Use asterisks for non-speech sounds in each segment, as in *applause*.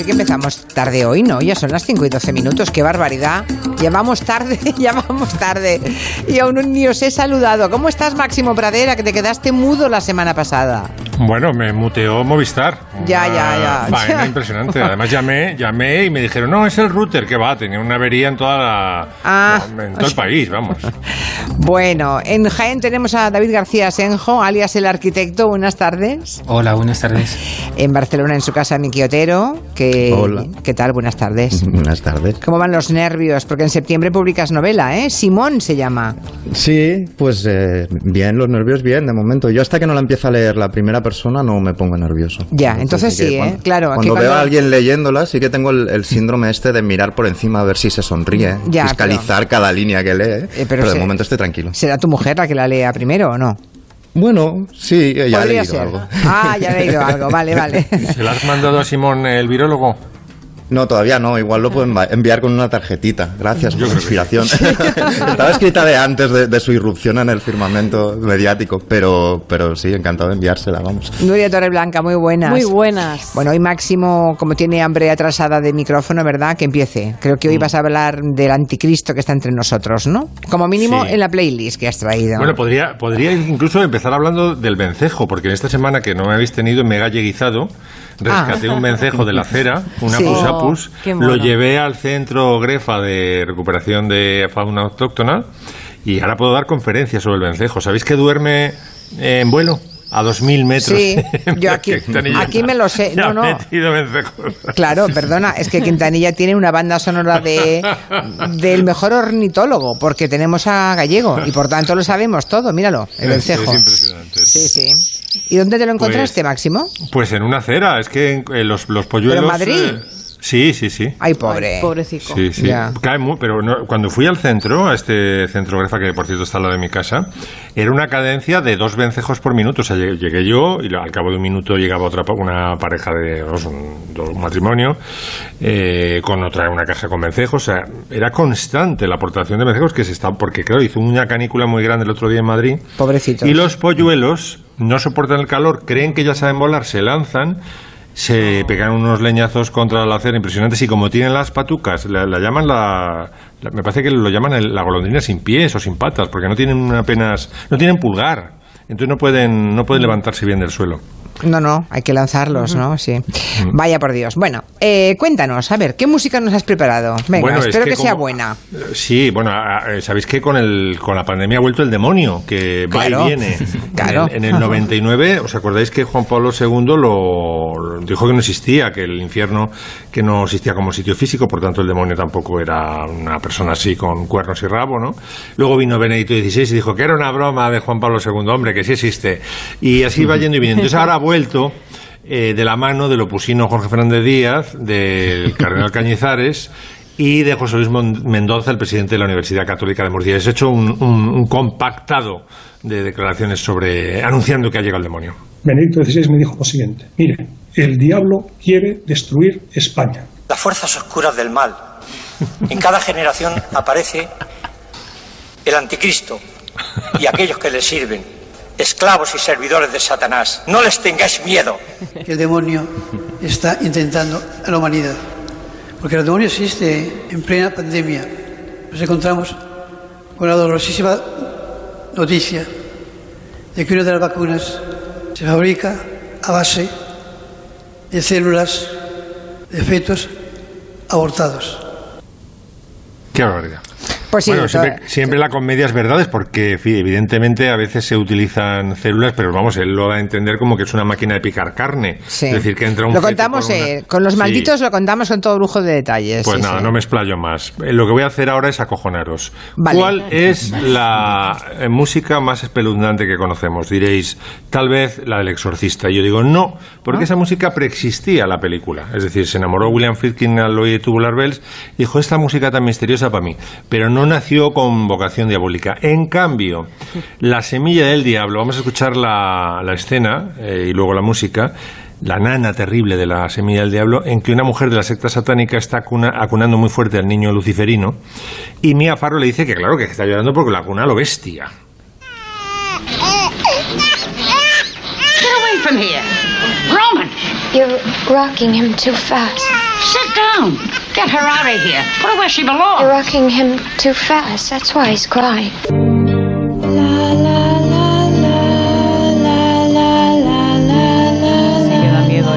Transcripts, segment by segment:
sí que empezamos tarde hoy, ¿no? Ya son las 5 y 12 minutos, qué barbaridad. Ya vamos tarde, *laughs* ya tarde. Y aún ni os he saludado. ¿Cómo estás, Máximo Pradera, que te quedaste mudo la semana pasada? Bueno, me muteó Movistar. Ya, ya, ya. *laughs* Faena impresionante. Además llamé, llamé y me dijeron, no, es el router que va, tenía una avería en toda la... Ah. en todo el país, vamos. *laughs* Bueno, en Jaén tenemos a David García Senjo, alias el arquitecto. Buenas tardes. Hola, buenas tardes. *laughs* En Barcelona, en su casa, Miki Otero. Que, Hola. ¿Qué tal? Buenas tardes. Buenas tardes. ¿Cómo van los nervios? Porque en septiembre publicas novela, ¿eh? Simón se llama. Sí, pues eh, bien, los nervios bien, de momento. Yo hasta que no la empiezo a leer la primera persona no me pongo nervioso. Ya, entonces que sí, ¿eh? cuando- Claro, que Cuando, veo cuando- a alguien leyéndola, sí que tengo el, el síndrome este de mirar por encima a ver si se sonríe, Ya, fiscalizar cada línea que lee. Eh, pero pero de se- momento estoy tranquilo. ¿Será tu mujer la que la lea primero o no? Bueno, sí, ya he leído ser. algo. Ah, ya he leído algo, vale, vale. *laughs* ¿Se la has mandado a Simón el virólogo? No, todavía no. Igual lo puedo enva- enviar con una tarjetita. Gracias por la inspiración. *laughs* Estaba escrita de antes de, de su irrupción en el firmamento mediático, pero, pero sí, encantado de enviársela, vamos. Nuria Torreblanca, muy buenas. Muy buenas. Bueno, hoy Máximo, como tiene hambre atrasada de micrófono, ¿verdad? Que empiece. Creo que hoy Mm. vas a hablar del anticristo que está entre nosotros, ¿no? Como mínimo Sí. en la playlist que has traído. Bueno, podría, podría incluso empezar hablando del vencejo, porque en esta semana que no me habéis tenido me he galleguizado, rescaté un vencejo de la acera, un Ah. Sí. apus Lo llevé al centro Grefa de recuperación de fauna autóctona y ahora puedo dar conferencias sobre el vencejo. ¿Sabéis que duerme eh, en vuelo? A 2.000 metros. Sí, *laughs* yo aquí- me lo sé. No, no. Claro, perdona, es que Quintanilla tiene una banda sonora de del mejor ornitólogo, porque tenemos a Gallego y por tanto lo sabemos todo, míralo, el vencejo. es impresionante. Sí, sí. ¿Y dónde te lo encontraste, Pues- Máximo? Pues en una acera, es que eh, los, los polluelos... ¿Pero en Madrid? eh, sí, sí, sí. Ay, pobre. Ay, pobrecito. Sí, sí. Ya. Cae muy, pero no- cuando fui al centro, a este centro Grefa, que por cierto está al lado de mi casa, era una cadencia de dos vencejos por minuto. O sea, llegué, llegué yo y al cabo de un minuto llegaba otra pa- una pareja de dos, un, dos- un matrimonio, eh, con otra una caja con vencejos. O sea, era constante la aportación de vencejos que se está, porque claro, hizo una canícula muy grande el otro día en Madrid. Pobrecitos. Y los polluelos no soportan el calor, creen que ya saben volar, se lanzan, se pegan unos leñazos contra la acera impresionantes y como tienen las patucas, la, la llaman la, Me parece que lo llaman la golondrina sin pies o sin patas, porque no tienen apenas. No tienen pulgar. Entonces no pueden, no pueden levantarse bien del suelo. No, no, hay que lanzarlos, ¿no? Sí. Vaya por Dios. Bueno, eh, cuéntanos, a ver, ¿qué música nos has preparado? Venga, Bueno, es espero que, sea buena. Eh, Sí, bueno, sabéis que con el con la pandemia ha vuelto el demonio, que va y viene. *laughs* claro. En, el, en el 99, ¿os acordáis que Juan Pablo II lo dijo que no existía, que el infierno que no existía como sitio físico, por tanto el demonio tampoco era una persona así con cuernos y rabo, ¿no? Luego vino Benedicto XVI y dijo que era una broma de Juan Pablo II, hombre, que sí existe. Y así va yendo y viniendo. Entonces ahora vuelto eh, de la mano del opusino Jorge Fernández Díaz, del *laughs* cardenal Cañizares y de José Luis Mendoza, el presidente de la Universidad Católica de Murcia. He hecho un, un- un compactado de declaraciones sobre anunciando que ha llegado el demonio. Benedicto XVI me dijo lo siguiente, mire, el diablo quiere destruir España. las fuerzas oscuras del mal. En cada generación aparece el anticristo y aquellos que le sirven, esclavos y servidores de Satanás. No les tengáis miedo. que el demonio está intentando a la humanidad. Porque el demonio existe en plena pandemia. Nos encontramos con la dolorosísima noticia de que una de las vacunas se fabrica a base de células de fetos abortados. Qué barbaridad. Pues sí, bueno, doctor. siempre, siempre la comedia es verdad, es porque evidentemente a veces se utilizan células, pero vamos, él lo da a entender como que es una máquina de picar carne. Sí. Es decir, que entra un Lo contamos, una- eh, con los malditos lo contamos con todo lujo de detalles. Pues nada, no me explayo más. Eh, Lo que voy a hacer ahora es acojonaros. Vale. ¿Cuál es la eh, música más espeluznante que conocemos? Diréis, tal vez la del exorcista. Y yo digo, no, porque esa música preexistía la película. Es decir, se enamoró William Friedkin al oír Tubular Bells y dijo, esta música tan misteriosa para mí. Pero no nació con vocación diabólica. En cambio, La semilla del diablo, vamos a escuchar la, la escena eh, y luego la música la nana terrible de la semilla del diablo, en que una mujer de la secta satánica está acuna- acunando muy fuerte al niño luciferino, y Mia Farrow le dice que claro, que está llorando porque la acuna lo bestia. Get away from here. Roman! You're rocking him too fast. Sit down. Get her out of here. Put her where she You're belongs. rocking him too fast. That's why he's crying.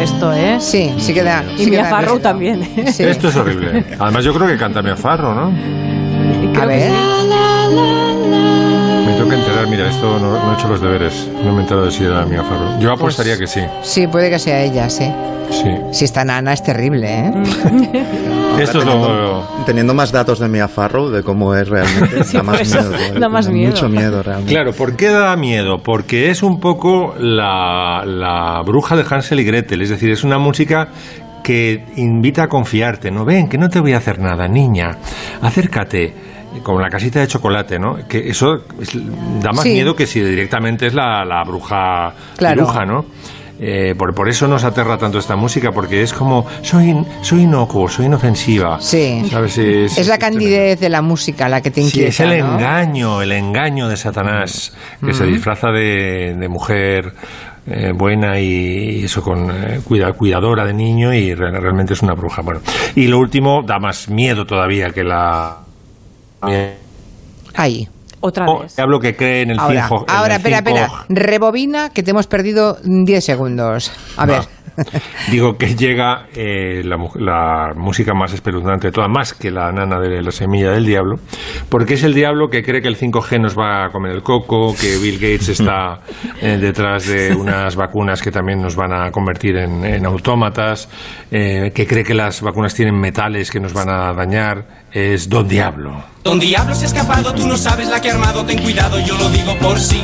Esto, ¿eh? Sí, sí que da. Y que Mia da Farrow también. Sí. Esto es horrible. Además, yo creo que canta Mia Farro, ¿no? A ver. Que mira, esto no, no he hecho los deberes. No me he enterado de si era Mia Farro. Yo apostaría que sí. Sí, puede que sea ella, sí. Sí. Si esta nana es terrible, ¿eh? *laughs* Esto es lo. Teniendo más datos de Mia Farrow, de cómo es realmente, *laughs* da más pues, miedo. da más miedo. Mucho miedo, realmente. Claro, ¿por qué da miedo? Porque es un poco la, la bruja de Hansel y Gretel, es decir, es una música que invita a confiarte, ¿no? Ven, que no te voy a hacer nada, niña, acércate, como la casita de chocolate, ¿no? Que eso es- da más Sí. miedo que si directamente es la, la bruja, Claro. bruja, ¿no? Eh, por, por eso nos aterra tanto esta música, porque es como, soy, soy inocuo, soy inofensiva. Sí. ¿Sabes? Es la candidez de la música la que te Sí, inquieta, es el ¿no? engaño, el engaño de Satanás, que se disfraza de, de mujer eh, buena y eso con eh, cuida- cuidadora de niño y re- realmente es una bruja. Bueno, y lo último da más miedo todavía que la Ahí. Otra Oh, vez. hablo que cree en el Ahora, cinco- en ahora, el espera, cinco- espera. Rebobina, que te hemos perdido 10 segundos. A ver. *laughs* Digo que llega eh, la, la música más espeluznante de todas, más que la nana de la semilla del diablo, porque es el diablo que cree que el 5G nos va a comer el coco, que Bill Gates *laughs* está eh, detrás de unas vacunas que también nos van a convertir en, en autómatas, eh, que cree que las vacunas tienen metales que nos van a dañar, es Don Diablo. Don Diablo se ha escapado, tú no sabes la que ha armado, ten cuidado, yo lo digo por sí.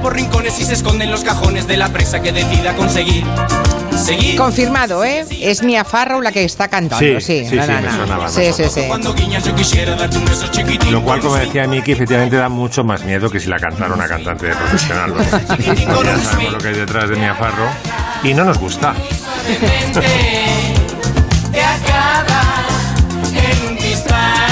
Anda por rincones y se esconde en los cajones de la presa que decida conseguir. Seguir. Confirmado, ¿eh? Es Mia Farrow la que está cantando, Sí, sí. sí, la sí, me nana. sonaba, me sí, sí, sí. Lo cual, como decía Miki, efectivamente da mucho más miedo que si la cantara una cantante profesional. ¿no? *laughs* ya sabemos lo que hay detrás de Mia Farro y no nos gusta. Te acaba en un dispar.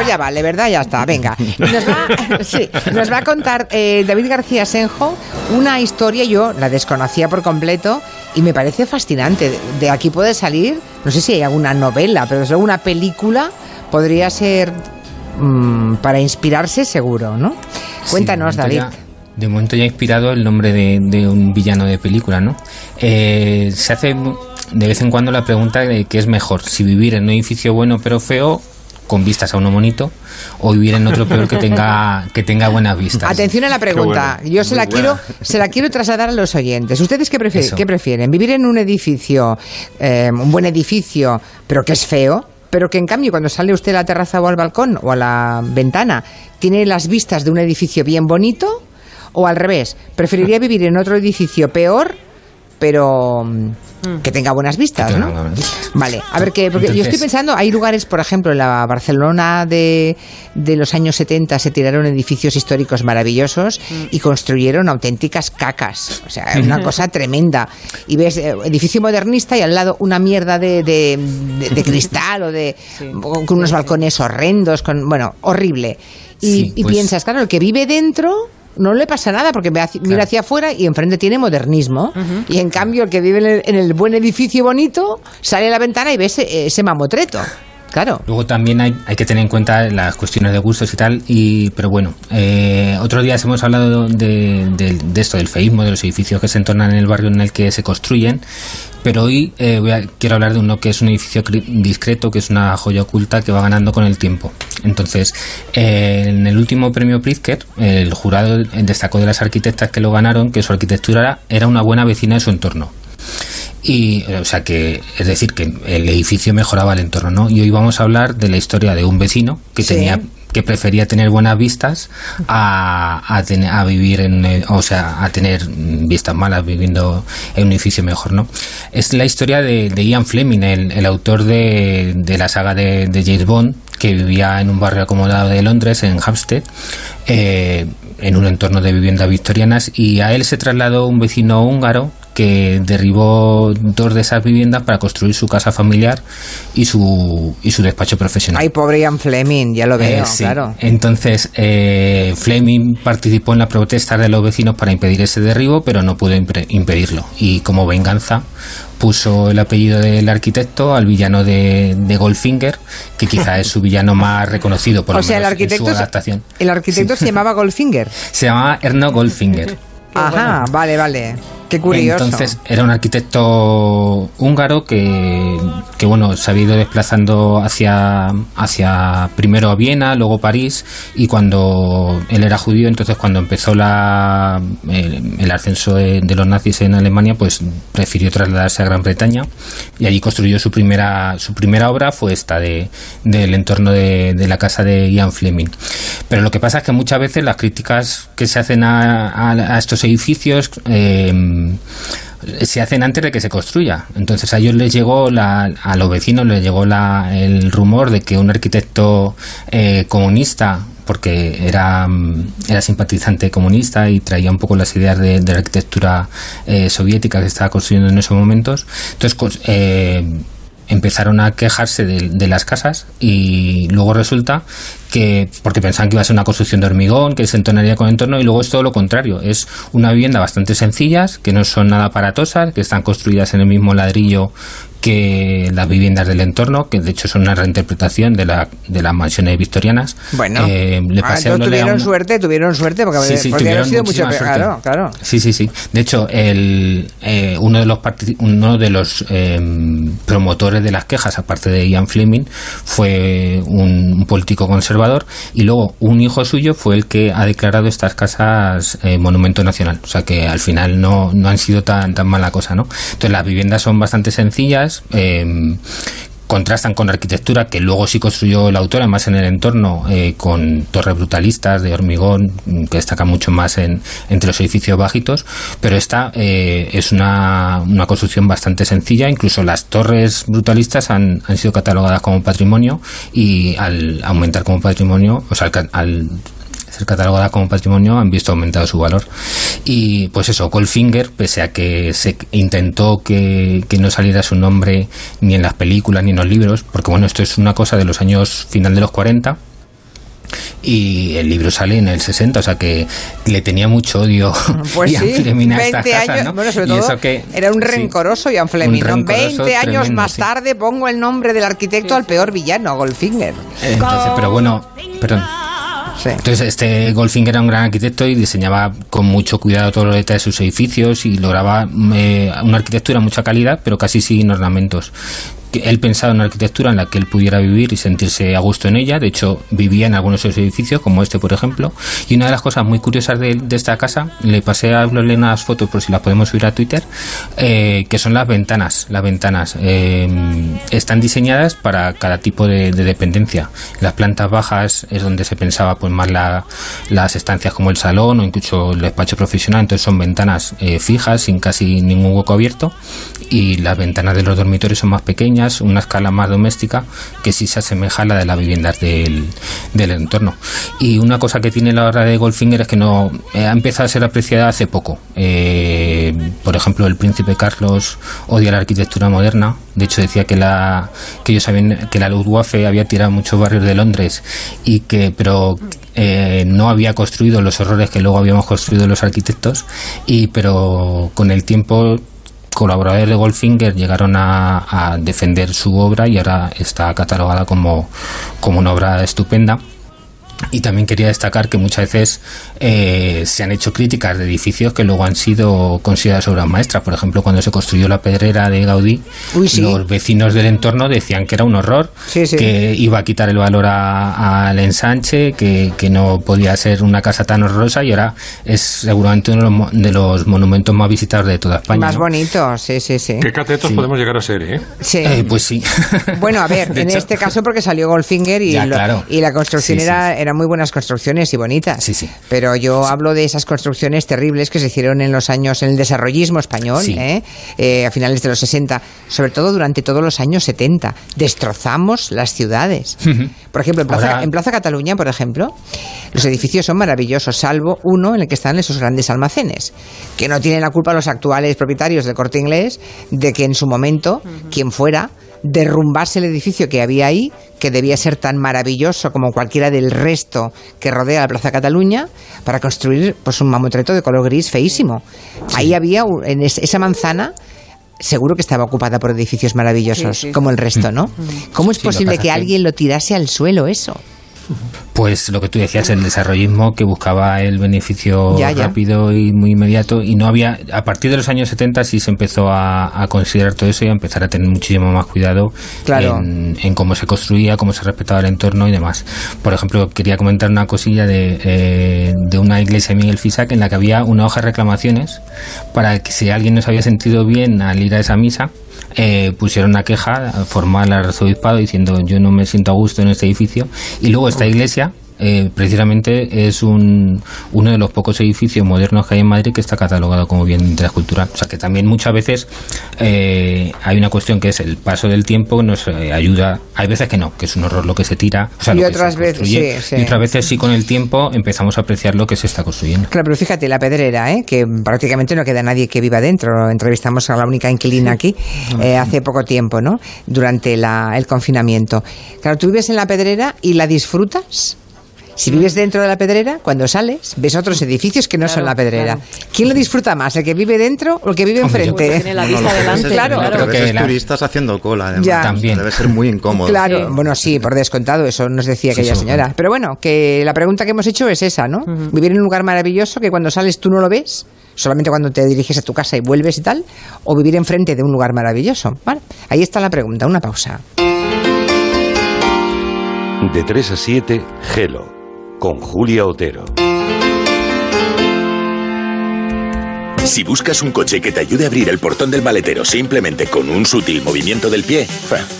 Pues ya vale, ¿verdad? Ya está, venga. Nos va, *laughs* sí, nos va a contar eh, David García Senjo una historia, yo la desconocía por completo y me parece fascinante. De, aquí puede salir, no sé si hay alguna novela, pero desde una película podría ser mm, para inspirarse seguro, ¿no? Cuéntanos, Sí, David. de momento ya ha inspirado el nombre de, de un villano de película, ¿no? Eh, se hace de vez en cuando la pregunta de qué es mejor, si vivir en un edificio bueno pero feo con vistas a uno bonito o vivir en otro peor que tenga que tenga buenas vistas. Atención a la pregunta. bueno, Yo se la quiero, se la quiero trasladar a los oyentes. ¿Ustedes qué, prefi- Eso. qué prefieren? ¿Vivir en un edificio, eh, un buen edificio, pero que es feo? Pero que en cambio cuando sale usted a la terraza o al balcón o a la ventana tiene las vistas de un edificio bien bonito o al revés, preferiría vivir en otro edificio peor pero mm, que tenga buenas vistas, ¿no? buenas vistas. Vale, a ver que porque yo estoy pensando, hay lugares, por ejemplo, en la Barcelona de, de los años 70 se tiraron edificios históricos maravillosos y construyeron auténticas cacas, o sea, una *laughs* cosa tremenda. Y ves eh, edificio modernista y al lado una mierda de, de- de- de cristal o de con unos balcones horrendos, con bueno, horrible. Y, Sí, y pues- piensas, claro, el que vive dentro no le pasa nada porque mira hacia afuera y enfrente tiene modernismo. Y en cambio, el que vive en el, en el buen edificio bonito sale a la ventana y ve ese, ese mamotreto. Claro. Luego también hay, que tener en cuenta las cuestiones de gustos y tal, y pero bueno, eh, otros días hemos hablado de, esto, del feísmo, de los edificios que se entornan en el barrio en el que se construyen, pero hoy eh, voy a- quiero hablar de uno que es un edificio discreto, que es una joya oculta que va ganando con el tiempo. Entonces, eh, en el último premio Pritzker, el jurado destacó de las arquitectas que lo ganaron que su arquitectura era una buena vecina de su entorno. Y, o sea, que, es decir, que el edificio mejoraba el entorno, ¿no? Y hoy vamos a hablar de la historia de un vecino que Sí. tenía que prefería tener buenas vistas a, a, ten- a vivir en, o sea, a tener vistas malas viviendo en un edificio mejor, ¿no? Es la historia de, de Ian Fleming, el, el autor de, de la saga de, de James Bond, que vivía en un barrio acomodado de Londres, en Hampstead, eh, en un entorno de viviendas victorianas, y a él se trasladó un vecino húngaro que derribó dos de esas viviendas para construir su casa familiar y su, y su despacho profesional. Ay, pobre Ian Fleming, ya lo veo, Eh, sí. claro. Entonces, eh, Fleming participó en las protestas de los vecinos para impedir ese derribo, pero no pudo impedirlo. Y como venganza, puso el apellido del arquitecto al villano de, de Goldfinger, que quizá es su *laughs* villano más reconocido, por O lo sea, el menos en arquitecto, su adaptación. el arquitecto se llamaba Goldfinger. Se llamaba Erno Goldfinger. Ajá, vale, vale. Qué curioso. Entonces era un arquitecto húngaro que, bueno se ha ido desplazando hacia hacia primero a Viena, luego París y cuando él era judío, entonces cuando empezó la el, ascenso de, los nazis en Alemania, pues prefirió trasladarse a Gran Bretaña y allí construyó su primera su primera obra fue esta de del entorno de, de la casa de Ian Fleming. Pero lo que pasa es que muchas veces las críticas que se hacen a, a- a estos edificios eh, se hacen antes de que se construya. Entonces a ellos les llegó, la, a los vecinos les llegó la, el rumor de que un arquitecto eh, comunista porque era, era simpatizante comunista y traía un poco las ideas de, la arquitectura eh, soviética que estaba construyendo en esos momentos. Entonces, cos- eh, empezaron a quejarse de, de las casas y luego resulta que porque pensaban que iba a ser una construcción de hormigón que se entonaría con el entorno y luego es todo lo contrario es una vivienda bastante sencillas que no son nada aparatosas que están construidas en el mismo ladrillo que las viviendas del entorno que de hecho son una reinterpretación de, la, de las mansiones victorianas Bueno, Eh, le Ah, pasé entonces tuvieron una- suerte, tuvieron suerte, porque Sí, sí, haber tuvieron sido mucho suerte. Claro, claro. Sí, sí, sí. De hecho, el, eh, uno de los uno de los eh, promotores de las quejas, aparte de Ian Fleming, fue un, un político conservador y luego un hijo suyo fue el que ha declarado estas casas eh, monumento nacional. O sea que al final no, no han sido tan, tan mala cosa, ¿no? Entonces las viviendas son bastante sencillas. eh, contrastan con la arquitectura que luego sí construyó el autor, además en el entorno, eh, con torres brutalistas de hormigón, mm, que destacan mucho más en, entre los edificios bajitos, pero esta eh, es una, una construcción bastante sencilla, incluso las torres brutalistas han, sido catalogadas como patrimonio y al aumentar como patrimonio, o sea, al, al ser catalogada como patrimonio han visto aumentado su valor. Y pues eso, Goldfinger, pese a que se intentó que, que no saliera su nombre ni en las películas ni en los libros, porque bueno, esto es una cosa de los años final de los 40 y el libro sale en el 60, o sea que le tenía mucho odio Pues *laughs* Ian sí, Fleming a 20 estas casas, años. ¿no? Bueno, sobre Y todo, eso que- era un sí. rencoroso Ian Fleming. Un ¿no? rencoroso 20 años más sí. tarde pongo el nombre del arquitecto al peor villano, Goldfinger. Entonces, pero bueno, perdón. Entonces, este Goldfinger era un gran arquitecto y diseñaba con mucho cuidado todos los detalles de sus edificios y lograba eh, una arquitectura de mucha calidad, pero casi sin ornamentos. Que Él pensaba en una arquitectura en la que él pudiera vivir y sentirse a gusto en ella. De hecho, vivía en algunos de esos edificios, como este, por ejemplo. Y una de las cosas muy curiosas de, de esta casa, le pasé a Blole unas fotos por si las podemos subir a Twitter, eh, que son las ventanas. Las ventanas eh, están diseñadas para cada tipo de, de dependencia. Las plantas bajas es donde se pensaba pues más la- las estancias como el salón o incluso el despacho profesional. Entonces son ventanas eh, fijas, sin casi ningún hueco abierto. Y las ventanas de los dormitorios son más pequeñas, una escala más doméstica, que sí se asemeja a la de las viviendas del, del entorno. Y una cosa que tiene la obra de Goldfinger es que no eh, ha empezado a ser apreciada hace poco. Eh, por ejemplo, el príncipe Carlos odia la arquitectura moderna. De hecho, decía que la que ellos que la Luftwaffe había tirado muchos barrios de Londres y que, pero eh, no había construido los horrores que luego habíamos construido los arquitectos. Y pero con el tiempo colaboradores de Goldfinger llegaron a, a defender su obra y ahora está catalogada como, como una obra estupenda. Y también quería destacar que muchas veces eh, se han hecho críticas de edificios que luego han sido consideradas obras maestras. Por ejemplo, cuando se construyó la pedrera de Gaudí, Uy, sí. los vecinos del entorno decían que era un horror, Sí, sí. que iba a quitar el valor a- al ensanche, que, que no podía ser una casa tan horrorosa y ahora es seguramente uno de los, mo- de los monumentos más visitados de toda España. Más ¿no? bonito, sí, sí, sí. ¿Qué catetos Sí. podemos llegar a ser, eh? Sí. Eh, pues sí. Bueno, a ver, *laughs* De en hecho- este caso porque salió Goldfinger y, Ya, lo- claro. y la construcción Sí, sí. era, era eran muy buenas construcciones y bonitas. Sí, sí. Pero yo hablo de esas construcciones terribles que se hicieron en los años, en el desarrollismo español, Sí. ¿eh? Eh, a finales de los 60, sobre todo durante todos los años 70. Destrozamos las ciudades. Por ejemplo, en Plaza, Ahora- en Plaza Cataluña, por ejemplo, los edificios son maravillosos, salvo uno en el que están esos grandes almacenes, que no tienen la culpa los actuales propietarios del corte inglés de que en su momento, quien fuera, derrumbase el edificio que había ahí, que debía ser tan maravilloso como cualquiera del resto que rodea la Plaza Cataluña, para construir pues un mamotreto de color gris feísimo. Ahí había, en es- esa manzana, seguro que estaba ocupada por edificios maravillosos, Sí, sí. como el resto, ¿no? ¿Cómo es posible que- alguien lo tirase al suelo eso? Pues lo que tú decías, el desarrollismo que buscaba el beneficio Ya, ya. rápido y muy inmediato y no había, a partir de los años 70 sí se empezó a, a considerar todo eso y a empezar a tener muchísimo más cuidado Claro. en, en cómo se construía, cómo se respetaba el entorno y demás. Por ejemplo, quería comentar una cosilla de, eh, de una iglesia de Miguel Fisac en la que había una hoja de reclamaciones para que si alguien no se había sentido bien al ir a esa misa, eh, pusieron una queja formal al arzobispado diciendo yo no me siento a gusto en este edificio y luego esta iglesia eh, precisamente es un, uno de los pocos edificios modernos que hay en Madrid que está catalogado como bien de interés cultural. O sea que también muchas veces eh, hay una cuestión que es el paso del tiempo nos eh, ayuda. Hay veces que no, que es un horror lo que se tira. O sea, Y lo que otras se veces, sí. Y otras veces sí con el tiempo empezamos a apreciar lo que se está construyendo. Claro, pero fíjate, la pedrera, ¿eh? que prácticamente no queda nadie que viva dentro. Entrevistamos a la única inquilina aquí eh, hace poco tiempo, ¿no? Durante la- el confinamiento. Claro, tú vives en la pedrera y la disfrutas. Si vives dentro de la pedrera, cuando sales, ves otros edificios que no son la pedrera. ¿Quién lo disfruta más, el que vive dentro o el que vive enfrente? Tiene la vista delante. es- Claro. lo que es la- turistas haciendo cola, además. Ya. También. Debe ser muy incómodo. Claro, Sí. bueno, sí, por descontado, eso nos decía Sí, aquella señora. Pero bueno, que la pregunta que hemos hecho es esa, ¿no? Vivir en un lugar maravilloso que cuando sales tú no lo ves, solamente cuando te diriges a tu casa y vuelves y tal, o vivir enfrente de un lugar maravilloso. Vale, ahí está la pregunta, una pausa. De 3 a 7, Gelo, con Julia Otero. Si buscas un coche que te ayude a abrir el portón del maletero simplemente con un sutil movimiento del pie,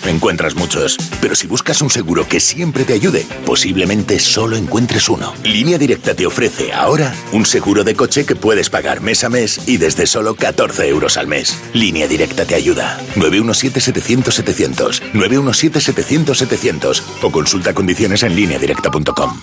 encuentras muchos. Pero si buscas un seguro que siempre te ayude, posiblemente solo encuentres uno. Línea Directa te ofrece ahora un seguro de coche que puedes pagar mes a mes y desde solo 14 euros al mes. Línea Directa te ayuda. 917-700-700. 917-700-700. O consulta condiciones en lineadirecta.com.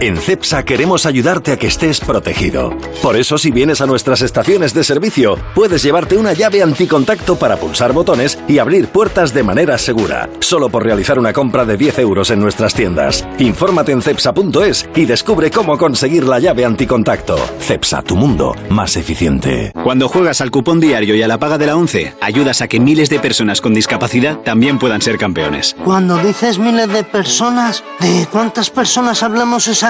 En CEPSA queremos ayudarte a que estés protegido. Por eso, si vienes a nuestras estaciones de servicio, puedes llevarte una llave anticontacto para pulsar botones y abrir puertas de manera segura. Solo por realizar una compra de 10 euros en nuestras tiendas. Infórmate en cepsa.es y descubre cómo conseguir la llave anticontacto. CEPSA, tu mundo más eficiente. Cuando juegas al cupón diario y a la paga de la 11, ayudas a que miles de personas con discapacidad también puedan ser campeones. Cuando dices miles de personas, ¿de cuántas personas hablamos exactamente?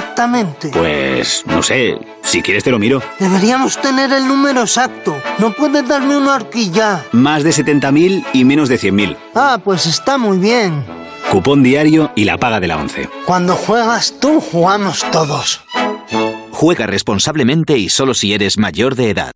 Pues, no sé, si quieres te lo miro. Deberíamos tener el número exacto. ¿No puedes darme una horquilla? Más de 70.000 y menos de 100.000. Ah, pues está muy bien. Cupón diario y la paga de la 11. Cuando juegas tú, jugamos todos. Juega responsablemente y solo si eres mayor de edad.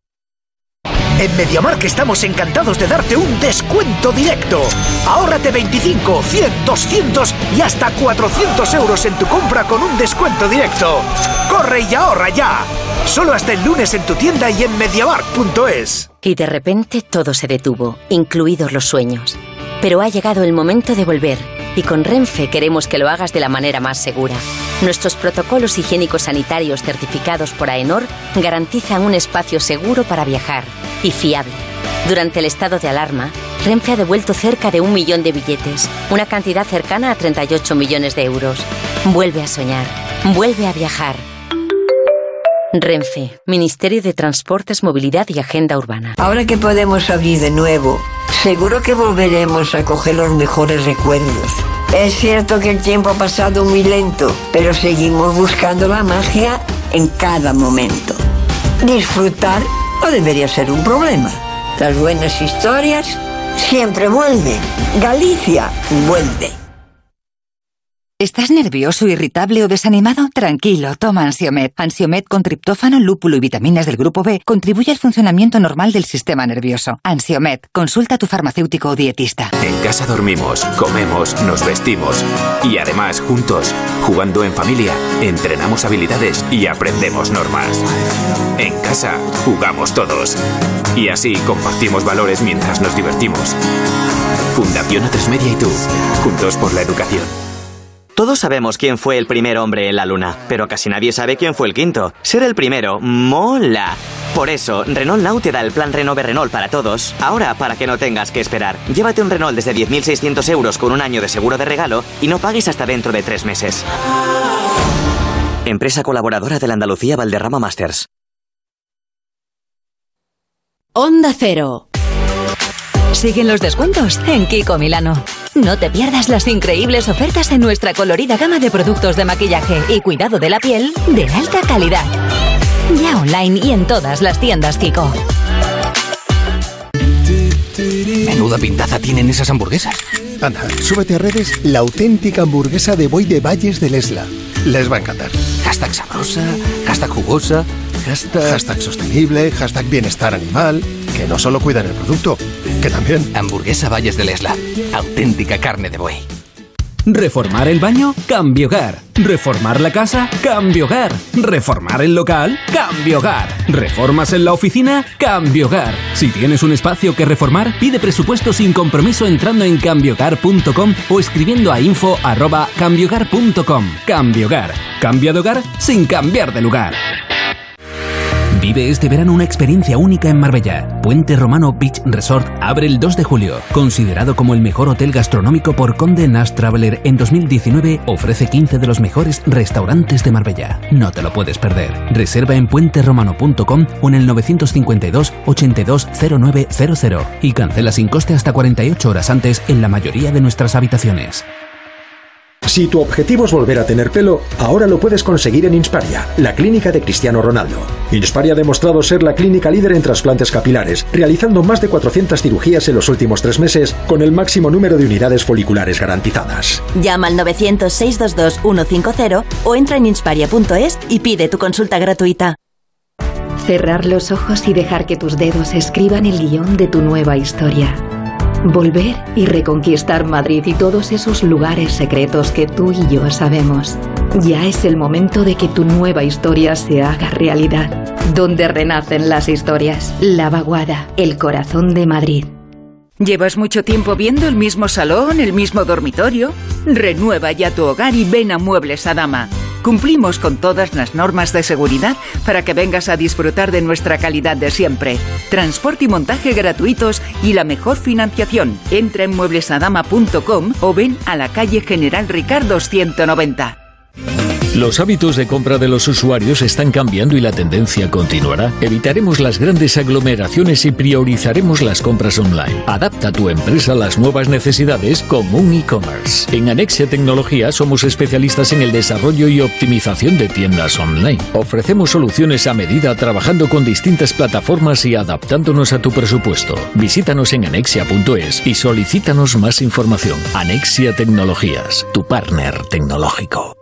En MediaMark estamos encantados de darte un descuento directo. Ahórrate 25, 100, 200 y hasta 400 euros en tu compra con un descuento directo. ¡Corre y ahorra ya! Solo hasta el lunes en tu tienda y en MediaMark.es. Y de repente todo se detuvo, incluidos los sueños. Pero ha llegado el momento de volver, y con Renfe queremos que lo hagas de la manera más segura. Nuestros protocolos higiénicos sanitarios certificados por AENOR garantizan un espacio seguro para viajar y fiable. Durante el estado de alarma, Renfe ha devuelto cerca de un millón de billetes, una cantidad cercana a 38 millones de euros. Vuelve a soñar, vuelve a viajar. Renfe, Ministerio de Transportes, Movilidad y Agenda Urbana. Ahora que podemos abrir de nuevo, seguro que volveremos a coger los mejores recuerdos. Es cierto que el tiempo ha pasado muy lento, pero seguimos buscando la magia en cada momento. Disfrutar no debería ser un problema. Las buenas historias siempre vuelven. Galicia vuelve. ¿Estás nervioso, irritable o desanimado? Tranquilo, toma Ansiomed. Ansiomed con triptófano, lúpulo y vitaminas del grupo B contribuye al funcionamiento normal del sistema nervioso. Ansiomed, consulta a tu farmacéutico o dietista. En casa dormimos, comemos, nos vestimos y además juntos, jugando en familia, entrenamos habilidades y aprendemos normas. En casa jugamos todos y así compartimos valores mientras nos divertimos. Fundación A3 Media y tú, juntos por la educación. Todos sabemos quién fue el primer hombre en la luna, pero casi nadie sabe quién fue el quinto. Ser el primero mola. Por eso, Renault Now te da el plan Renove Renault para todos. Ahora, para que no tengas que esperar, llévate un Renault desde 10.600 euros con un año de seguro de regalo y no pagues hasta dentro de tres meses. Empresa colaboradora de la Andalucía Valderrama Masters. Onda Cero. Siguen los descuentos en Kiko Milano. No te pierdas las increíbles ofertas en nuestra colorida gama de productos de maquillaje y cuidado de la piel de alta calidad. Ya online y en todas las tiendas Kiko. Menuda pintaza tienen esas hamburguesas. Anda, súbete a redes la auténtica hamburguesa de Boy de Valles del Esla. Les va a encantar. Hashtag sabrosa, hashtag jugosa, hashtag... Hashtag sostenible, hashtag bienestar animal. Que no solo cuidan el producto, que también... Hamburguesa Valles del Esla. Auténtica carne de buey. ¿Reformar el baño? Cambio Hogar. ¿Reformar la casa? Cambio Hogar. ¿Reformar el local? Cambio Hogar. ¿Reformas en la oficina? Cambio Hogar. Si tienes un espacio que reformar, pide presupuesto sin compromiso entrando en cambiohogar.com o escribiendo a info arroba cambiohogar.com. Cambio Hogar. Cambia de hogar sin cambiar de lugar. Vive este verano una experiencia única en Marbella. Puente Romano Beach Resort abre el 2 de julio. Considerado como el mejor hotel gastronómico por Conde Nast Traveler en 2019, ofrece 15 de los mejores restaurantes de Marbella. No te lo puedes perder. Reserva en puenterromano.com o en el 952 820900 y cancela sin coste hasta 48 horas antes en la mayoría de nuestras habitaciones. Si tu objetivo es volver a tener pelo, ahora lo puedes conseguir en Insparia, la clínica de Cristiano Ronaldo. Insparia ha demostrado ser la clínica líder en trasplantes capilares, realizando más de 400 cirugías en los últimos tres meses, con el máximo número de unidades foliculares garantizadas. Llama al 900-622-150 o entra en insparia.es y pide tu consulta gratuita. Cerrar los ojos y dejar que tus dedos escriban el guion de tu nueva historia. Volver y reconquistar Madrid y todos esos lugares secretos que tú y yo sabemos. Ya es el momento de que tu nueva historia se haga realidad. Donde renacen las historias. La Vaguada, el corazón de Madrid. ¿Llevas mucho tiempo viendo el mismo salón, el mismo dormitorio? Renueva ya tu hogar y ven a Muebles a Dama. Cumplimos con todas las normas de seguridad para que vengas a disfrutar de nuestra calidad de siempre. Transporte y montaje gratuitos y la mejor financiación. Entra en mueblesadama.com o ven a la calle General Ricardo 190. Los hábitos de compra de los usuarios están cambiando y la tendencia continuará. Evitaremos las grandes aglomeraciones y priorizaremos las compras online. Adapta tu empresa a las nuevas necesidades con un e-commerce. En Anexia Tecnología somos especialistas en el desarrollo y optimización de tiendas online. Ofrecemos soluciones a medida trabajando con distintas plataformas y adaptándonos a tu presupuesto. Visítanos en anexia.es y solicítanos más información. Anexia Tecnologías, tu partner tecnológico.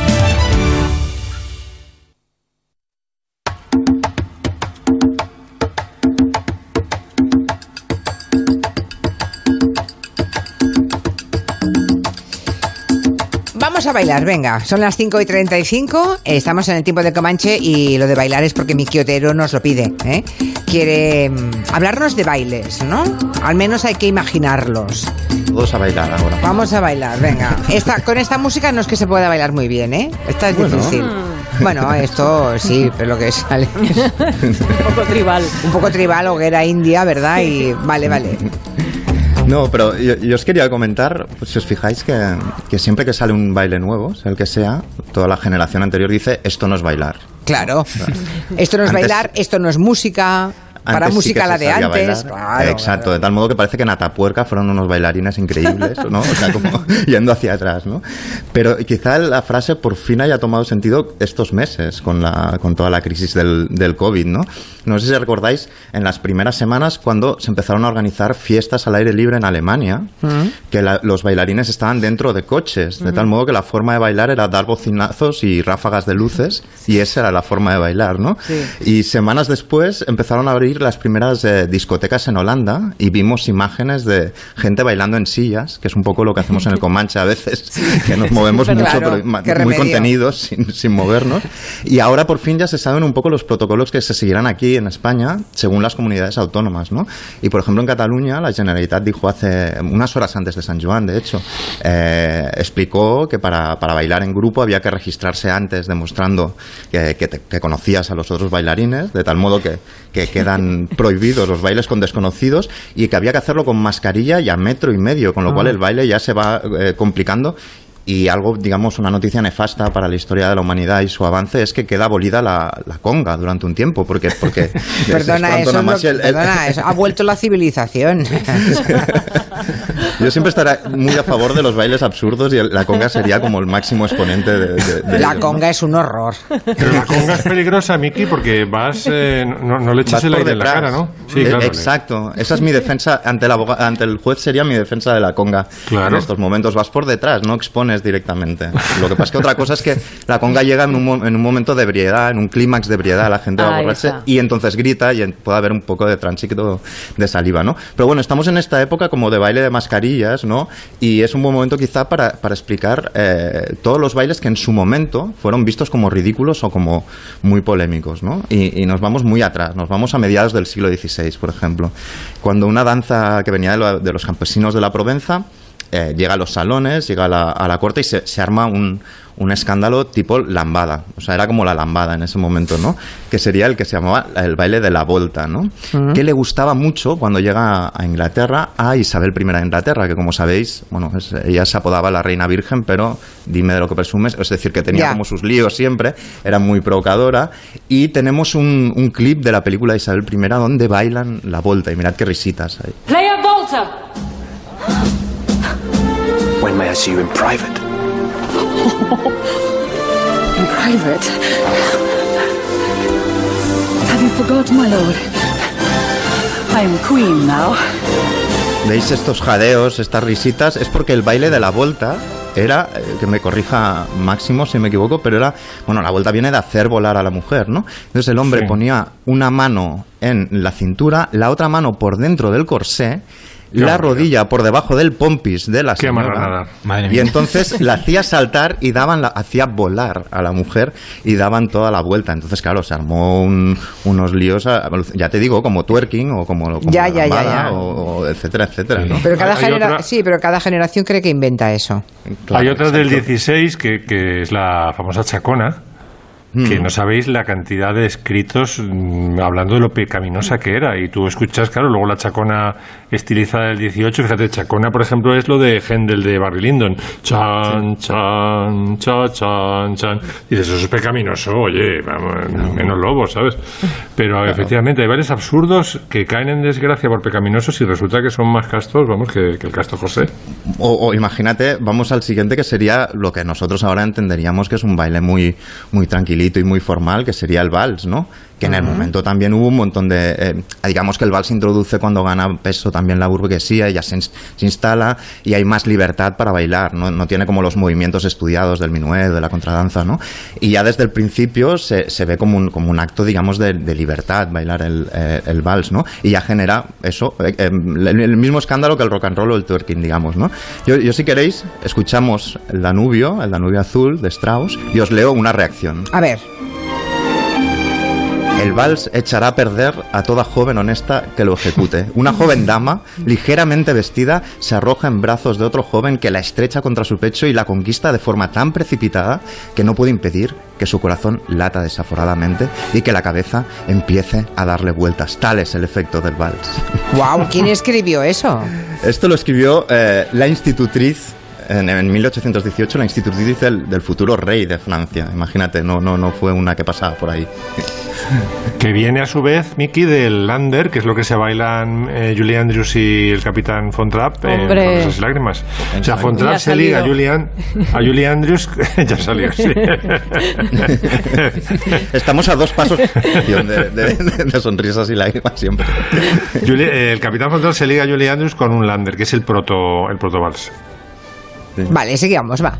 Vamos a bailar, venga. Son las 5 y 35. Estamos en el tiempo de Comanche y lo de bailar es porque mi quiotero nos lo pide. ¿eh? Quiere mm, hablarnos de bailes, ¿no? Al menos hay que imaginarlos. Todos a bailar ahora. Vamos a bailar, venga. Esta, con esta música no es que se pueda bailar muy bien, ¿eh? Esta es Bueno. difícil. Bueno, esto sí, pero lo que sale. *laughs* Un poco tribal. Un poco tribal, hoguera india, ¿verdad? Y vale, vale. No, pero yo, yo os quería comentar, pues, si os fijáis, que, que siempre que sale un baile nuevo, sea el que sea, toda la generación anterior dice, esto no es bailar. Claro. Esto no es Antes- bailar, esto no es música. Para antes sí música que la de antes, claro, Exacto, de tal modo que parece que en Atapuerca fueron unos bailarines increíbles, ¿no? O sea, como *laughs* yendo hacia atrás, ¿no? Pero quizá la frase por fin haya tomado sentido estos meses con, la, con toda la crisis del, del COVID, ¿no? No sé si recordáis en las primeras semanas cuando se empezaron a organizar fiestas al aire libre en Alemania, que la- los bailarines estaban dentro de coches, de tal modo que la forma de bailar era dar bocinazos y ráfagas de luces, y esa era la forma de bailar, ¿no? Y semanas después empezaron a abrir las primeras eh, discotecas en Holanda y vimos imágenes de gente bailando en sillas, que es un poco lo que hacemos en el *laughs* Comanche a veces, *laughs* que nos movemos Claro, mucho, pero ma- qué muy contenidos, sin, sin movernos. Y ahora por fin ya se saben un poco los protocolos que se seguirán aquí en España, según las comunidades autónomas, ¿no? Y por ejemplo en Cataluña, la Generalitat dijo hace unas horas antes de San Joan, de hecho, eh, explicó que para, para bailar en grupo había que registrarse antes demostrando que, que te- que conocías a los otros bailarines, de tal modo que, que quedan prohibidos los bailes con desconocidos y que había que hacerlo con mascarilla y a metro y medio, con lo cual Ah. el baile ya se va eh, complicando y algo, digamos, una noticia nefasta para la historia de la humanidad y su avance es que queda abolida la, la conga durante un tiempo, porque... porque *laughs* Perdona, es eso, lo- el- el- perdona, *laughs* eso ha vuelto la civilización. *laughs* Yo siempre estaré muy a favor de los bailes absurdos y el- la conga sería como el máximo exponente de, de- de La conga es un horror. Pero la conga es peligrosa, Miki, porque vas. eh, no, no le echas el aire en la cara, ¿no? Eh, claro. Exacto. Esa es mi defensa ante el, aboga- ante el juez, sería mi defensa de la conga en estos momentos. Vas por detrás, no expones directamente. Lo que pasa es que otra cosa es que la conga llega en un, en un momento de ebriedad, en un clímax de ebriedad, la gente va a borrarse y entonces grita y puede haber un poco de tránsito de saliva, ¿no? Pero bueno, estamos en esta época como de baile de mascarillas, ¿no? Y es un buen momento quizá para, para explicar eh, todos los bailes que en su momento fueron vistos como ridículos o como muy polémicos, ¿no? Y, y nos vamos muy atrás, nos vamos a mediados del siglo XVI, por ejemplo, cuando una danza que venía de, lo- de los campesinos de la Provenza eh, llega a los salones, llega a la, a la corte y se, se arma un, un escándalo tipo lambada. O sea, era como la lambada en ese momento, ¿no? Que sería el que se llamaba el baile de la volta, ¿no? Que le gustaba mucho cuando llega a Inglaterra a Isabel I de Inglaterra, que como sabéis, bueno, es- ella se apodaba la reina virgen, pero dime de lo que presumes, es decir, que tenía como sus líos siempre, era muy provocadora. Y tenemos un, un clip de la película de Isabel I donde bailan la volta, y mirad qué risitas hay. Play a Volta! I see you in private? *laughs* In private. Have you forgot, my lord? I am queen now. ¿Veis estos jadeos, estas risitas? Es porque el baile de la volta era, eh, que me corrija Máximo si me equivoco, pero era, bueno, la vuelta viene de hacer volar a la mujer, ¿no? Entonces el hombre ponía una mano en la cintura, la otra mano por dentro del corsé, la rodilla por debajo del pompis de la Qué señora. Madre y entonces la hacía saltar y daban la, hacía volar a la mujer y daban toda la vuelta. Entonces, claro, se armó un- unos líos, a- ya te digo, como twerking o como, como Ya, ya, ya, lambada ya. O, o etcétera, etcétera. ¿no? Pero cada genera- otra- Sí, pero cada generación cree que inventa eso. Hay otra del 16 que, que es la famosa chacona. Que Mm. no sabéis la cantidad de escritos mm, hablando de lo pecaminosa que era. Y tú escuchas, claro, luego la chacona estilizada del 18. Fíjate, chacona, por ejemplo, es lo de Händel de Barry Lyndon. Chan, chan, cha, chan, chan. Dices, eso es pecaminoso, oye, vamos, menos lobos, ¿sabes? Pero efectivamente hay bailes absurdos que caen en desgracia por pecaminosos y resulta que son más castos, vamos, que, que el casto José. O, o imagínate, vamos al siguiente que sería lo que nosotros ahora entenderíamos que es un baile muy, muy y muy formal, que sería el vals, ¿no? Que en el momento también hubo un montón de... eh, digamos que el vals introduce cuando gana peso también la burguesía y ya se, se instala y hay más libertad para bailar, ¿no? No tiene como los movimientos estudiados del minuet, de la contradanza, ¿no? Y ya desde el principio se, se ve como un, como un acto, digamos, de, de libertad bailar el, eh, el vals, ¿no? Y ya genera eso, eh, eh, el, el mismo escándalo que el rock and roll o el twerking, digamos, ¿no? Yo, yo si queréis, escuchamos el Danubio, el Danubio azul de Strauss, y os leo una reacción. A ver. El vals echará a perder a toda joven honesta que lo ejecute. Una joven dama, ligeramente vestida, se arroja en brazos de otro joven que la estrecha contra su pecho y la conquista de forma tan precipitada que no puede impedir que su corazón lata desaforadamente y que la cabeza empiece a darle vueltas. Tal es el efecto del vals. Wow, ¿quién escribió eso? Esto lo escribió eh, la institutriz en, en 1818, la institutriz del, del futuro rey de Francia. Imagínate, no, no, no fue una que pasaba por ahí. Que viene a su vez, Mickey, del Lander, que es lo que se bailan eh, Julie Andrews y el capitán Von Trapp en Hombre. Sonrisas y Lágrimas. O sea, Von Ya Trapp ha se liga a. Julian, a Julie Andrews, *laughs* ya salió, sí. *laughs* Estamos a dos pasos de, de- de- de sonrisas y lágrimas siempre. Julie- eh, el capitán Von Trapp se liga a Julie Andrews con un Lander, que es el proto, el proto vals. Vale, seguimos, va.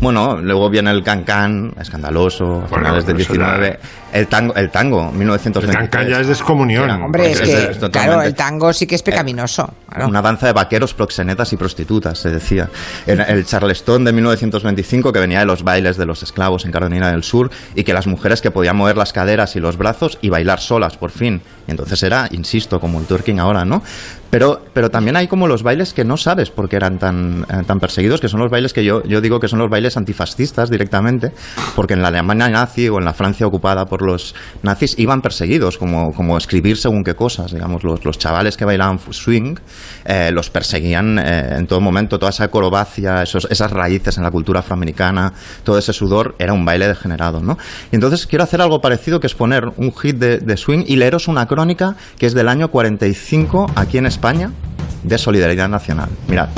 Bueno, luego viene el cancán, escandaloso, a finales del eso 19. El tango, el tango, 1923. El cancán ya es descomunión. Hombre, es que, claro, el tango sí que es pecaminoso. claro. Una danza de vaqueros, proxenetas y prostitutas, se decía. En el Charleston de 1925, que venía de los bailes de los esclavos en Carolina del Sur, y que las mujeres que podían mover las caderas y los brazos y bailar solas, por fin. Y entonces era, insisto, como el twerking ahora, ¿no? Pero, pero también hay como los bailes que no sabes por qué eran tan, eh, tan perseguidos, que son los bailes que yo, yo digo que son los bailes antifascistas directamente, porque en la Alemania nazi o en la Francia ocupada por los nazis iban perseguidos, como, como escribir según qué cosas, digamos, los, los chavales que bailaban swing eh, los perseguían eh, en todo momento, toda esa acrobacia, esos, esas raíces en la cultura afroamericana, todo ese sudor, era un baile degenerado, ¿no? Y entonces quiero hacer algo parecido, que es poner un hit de, de swing y leeros una crónica que es del año 45 aquí en España de Solidaridad Nacional. Mirad.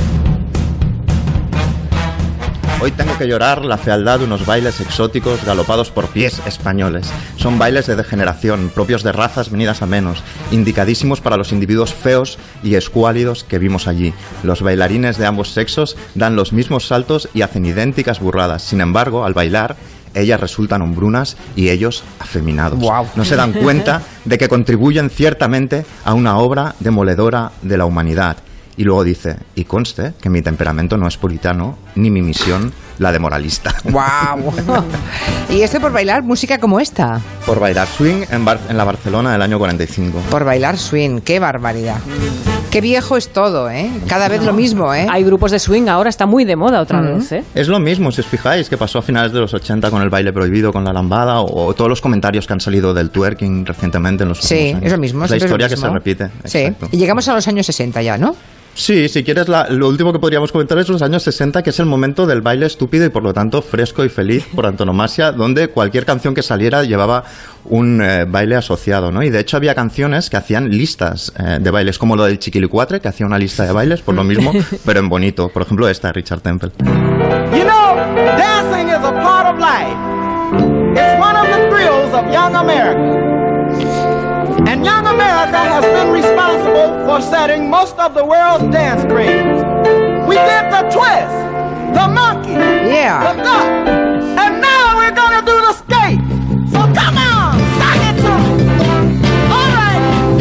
Hoy tengo que llorar la fealdad de unos bailes exóticos galopados por pies españoles. Son bailes de degeneración, propios de razas venidas a menos, indicadísimos para los individuos feos y escuálidos que vimos allí. Los bailarines de ambos sexos dan los mismos saltos y hacen idénticas burradas. Sin embargo, al bailar, ellas resultan hombrunas y ellos afeminados. No se dan cuenta de que contribuyen ciertamente a una obra demoledora de la humanidad. Y luego dice, y conste que mi temperamento no es puritano, ni mi misión la de moralista. ¡Guau! *laughs* y esto por bailar música como esta. Por bailar swing en, Bar- en la Barcelona del año 45. Por bailar swing, qué barbaridad. Qué viejo es todo, ¿eh? Cada vez lo mismo, ¿eh? Hay grupos de swing ahora, está muy de moda otra Mm. vez, ¿eh? Es lo mismo, si os fijáis, que pasó a finales de los 80 con el baile prohibido, con la lambada, o, o todos los comentarios que han salido del twerking recientemente en los Sí, últimos años. es lo mismo. Es la historia lo que se repite. Sí, exacto. y llegamos a los años 60 ya, ¿no? Sí, si quieres, la- lo último que podríamos comentar es los años 60, que es el momento del baile estúpido y por lo tanto fresco y feliz por antonomasia, donde cualquier canción que saliera llevaba un eh, baile asociado, ¿no? Y de hecho había canciones que hacían listas eh, de bailes, como lo del Chiquilicuatre, que hacía una lista de bailes, por lo mismo, *laughs* pero en bonito. Por ejemplo, esta, Richard Temple. You know, dancing is a part of life. It's one of the thrills of young America. And young America has been responsible for setting most of the world's dance craze. We did the twist, the monkey, Yeah. the duck,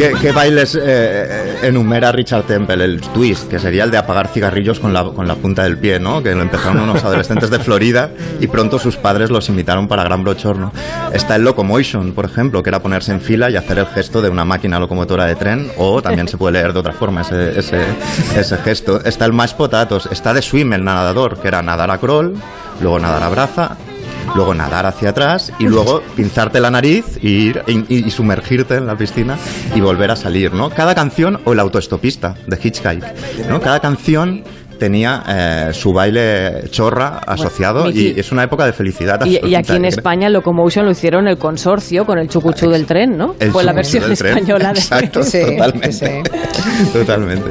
¿Qué, qué bailes eh, eh, enumera Richard Temple? El twist, que sería el de apagar cigarrillos con la, con la punta del pie, ¿no? Que lo empezaron unos *laughs* adolescentes de Florida y pronto sus padres los imitaron para gran brochorno. Está el Locomotion, por ejemplo, que era ponerse en fila y hacer el gesto de una máquina locomotora de tren, o también se puede leer de otra forma ese, ese, ese gesto. Está el Mashed Potatos, está de Swim, el nadador, que era nadar a crawl, luego nadar a braza, luego nadar hacia atrás y luego *laughs* pinzarte la nariz y, ir, y, y sumergirte en la piscina y volver a salir, ¿no? Cada canción, o el autoestopista de Hitchhike, ¿no? Cada canción tenía eh, su baile chorra asociado Miki. y es una época de felicidad. Y, y aquí en ¿eh? España Locomotion lo hicieron el consorcio con el chucuchú del tren, ¿no? Fue la chucuchú versión española de... Exacto, *laughs* totalmente. Totalmente.